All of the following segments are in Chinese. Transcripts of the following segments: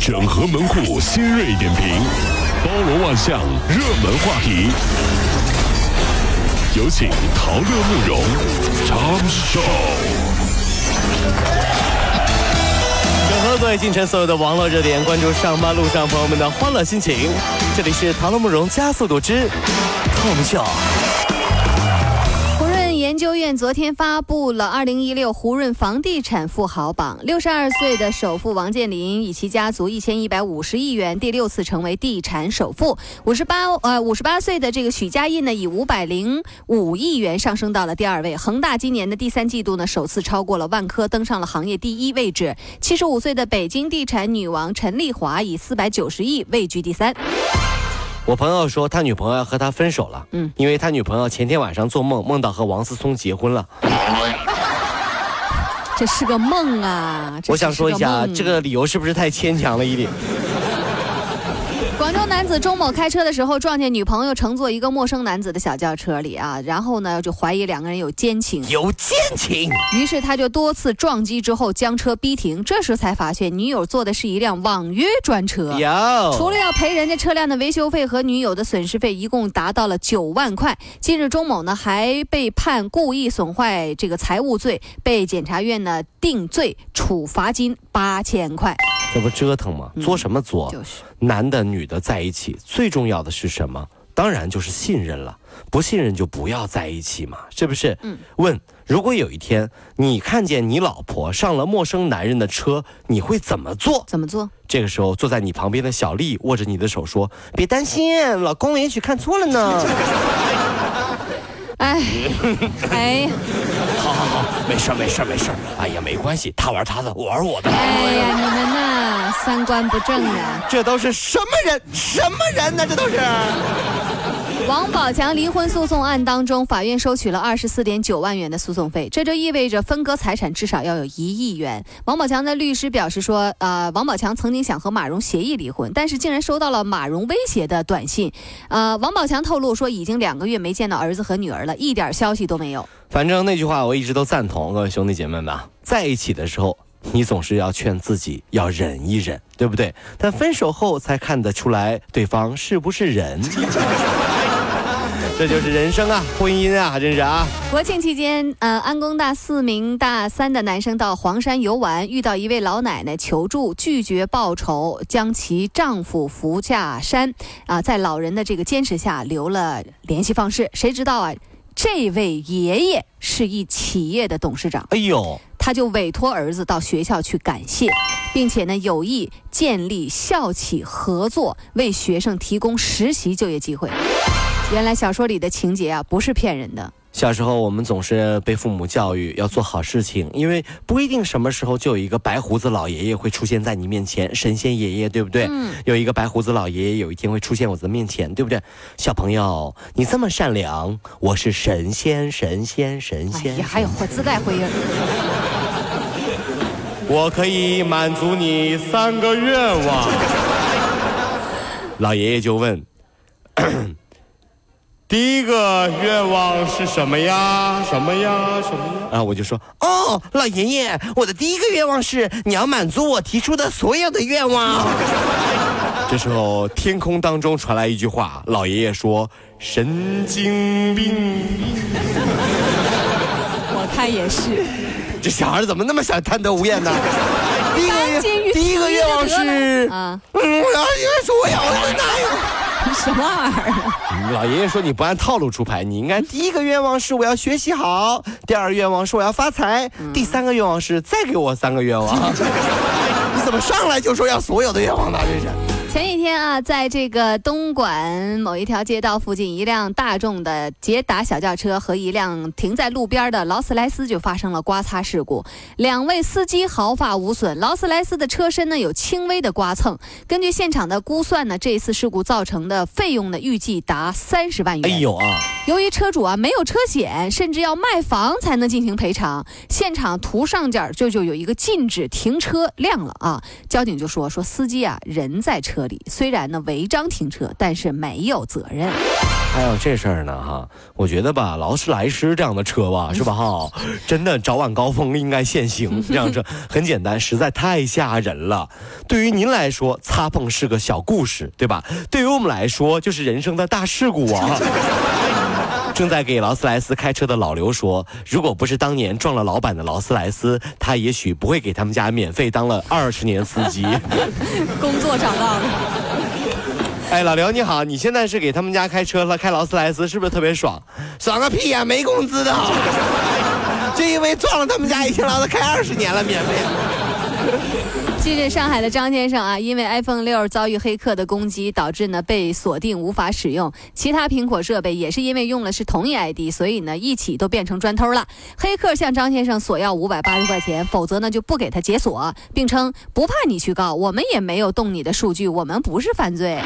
整合门户新锐点评，包罗万象，热门话题。有请陶乐慕容长寿。整合各位进城所有的网络热点，关注上班路上朋友们的欢乐心情。这里是陶乐慕容加速度之 Tom。研究院昨天发布了二零一六胡润房地产富豪榜，六十二岁的首富王健林以其家族一千一百五十亿元，第六次成为地产首富。五十八呃五十八岁的这个许家印呢，以五百零五亿元上升到了第二位。恒大今年的第三季度呢，首次超过了万科，登上了行业第一位置。七十五岁的北京地产女王陈丽华以四百九十亿位居第三。我朋友说他女朋友要和他分手了，嗯，因为他女朋友前天晚上做梦梦到和王思聪结婚了。这是个梦啊！我想说一下，这个理由是不是太牵强了一点？广州男子钟某开车的时候撞见女朋友乘坐一个陌生男子的小轿车里啊，然后呢就怀疑两个人有奸情，有奸情，于是他就多次撞击之后将车逼停，这时才发现女友坐的是一辆网约专车。有。除了要赔人家车辆的维修费和女友的损失费，一共达到了九万块。近日，钟某呢还被判故意损坏这个财物罪，被检察院呢定罪，处罚金八千块。这不折腾吗？作什么作？就是男的女的在一起，最重要的是什么？当然就是信任了。不信任就不要在一起嘛，是不是？嗯。问：如果有一天你看见你老婆上了陌生男人的车，你会怎么做？怎么做？这个时候，坐在你旁边的小丽握着你的手说：“别担心，老公也许看错了呢。哎，哎呀，好好好，没事儿没事儿没事儿。哎呀，没关系，他玩他的，我玩我的。哎呀，你们呐，三观不正啊！这都是什么人？什么人呢？这都是。王宝强离婚诉讼案当中，法院收取了二十四点九万元的诉讼费，这就意味着分割财产至少要有一亿元。王宝强的律师表示说，呃，王宝强曾经想和马蓉协议离婚，但是竟然收到了马蓉威胁的短信。呃，王宝强透露说，已经两个月没见到儿子和女儿了，一点消息都没有。反正那句话我一直都赞同，各位兄弟姐妹们，在一起的时候，你总是要劝自己要忍一忍，对不对？但分手后才看得出来对方是不是人。这就是人生啊，婚姻啊，真是啊。国庆期间，呃，安工大四名大三的男生到黄山游玩，遇到一位老奶奶求助，拒绝报酬，将其丈夫扶下山，啊、在老人的这个坚持下留了联系方式。谁知道啊，这位爷爷是一企业的董事长，哎呦，他就委托儿子到学校去感谢，并且呢有意建立校企合作，为学生提供实习就业机会。原来小说里的情节啊，不是骗人的。小时候我们总是被父母教育要做好事情，因为不一定什么时候就有一个白胡子老爷爷会出现在你面前，神仙爷爷，对不对？嗯有一个白胡子老爷爷有一天会出现我的面前，对不对？小朋友，你这么善良，我是神仙，神仙，神仙。哎呀，还有会自带回音。我可以满足你三个愿望。老爷爷就问：“第一个愿望是什么呀？什么呀？什么呀？”然后我就说：“哦，老爷爷，我的第一个愿望是你要满足我提出的所有的愿望。”这时候，天空当中传来一句话，老爷爷说：“神经病。”我看也是。这小孩怎么那么想贪得无厌呢？第一个第一个愿望是，啊，嗯，我要因为说我要的哪有？什么玩意儿？老爷爷说你不按套路出牌，你应该第一个愿望是我要学习好，第二个愿望是我要发财，第三个愿望是再给我三个愿望。你怎么上来就说要所有的愿望呢？这是。前几天啊，在这个东莞某一条街道附近，一辆大众的捷达小轿车和一辆停在路边的劳斯莱斯就发生了刮擦事故，两位司机毫发无损，劳斯莱斯的车身呢有轻微的刮蹭。根据现场的估算呢，这次事故造成的费用呢预计达三十万元。哎呦啊！由于车主啊没有车险，甚至要卖房才能进行赔偿，现场图上件儿就就有一个禁止停车亮了啊。交警就说说司机啊人在车这里，虽然呢违章停车，但是没有责任。还有这事儿呢哈，我觉得吧，劳斯莱斯这样的车吧，是吧哈，真的早晚高峰应该限行。这样车很简单，实在太吓人了。对于您来说，擦碰是个小故事，对吧？对于我们来说，就是人生的大事故啊。正在给劳斯莱斯开车的老刘说：“如果不是当年撞了老板的劳斯莱斯，他也许不会给他们家免费当了二十年司机。工作找到了。”哎，老刘你好，你现在是给他们家开车了，开劳斯莱斯是不是特别爽？爽个屁呀，没工资的，就因为撞了他们家一天劳斯开二十年了，免费。近日，上海的张先生啊，因为 iPhone 六遭遇黑客的攻击，导致呢被锁定无法使用。其他苹果设备也是因为用了是同一 ID，所以呢一起都变成砖头了。黑客向张先生索要五百八十块钱，否则呢就不给他解锁，并称不怕你去告，我们也没有动你的数据，我们不是犯罪。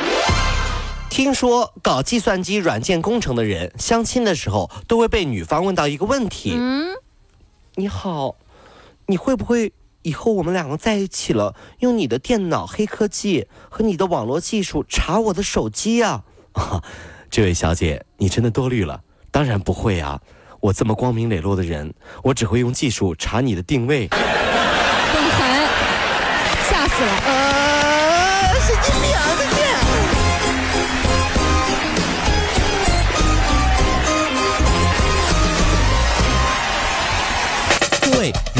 听说搞计算机软件工程的人相亲的时候，都会被女方问到一个问题：嗯，你好，你会不会？以后我们两个在一起了，用你的电脑黑科技和你的网络技术查我的手机呀？这位小姐，你真的多虑了。当然不会啊，我这么光明磊落的人，我只会用技术查你的定位。总裁，吓死了。呃，神经病啊！再见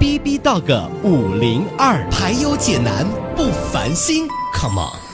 B B Dog 五零二，排忧解难不烦心，Come on。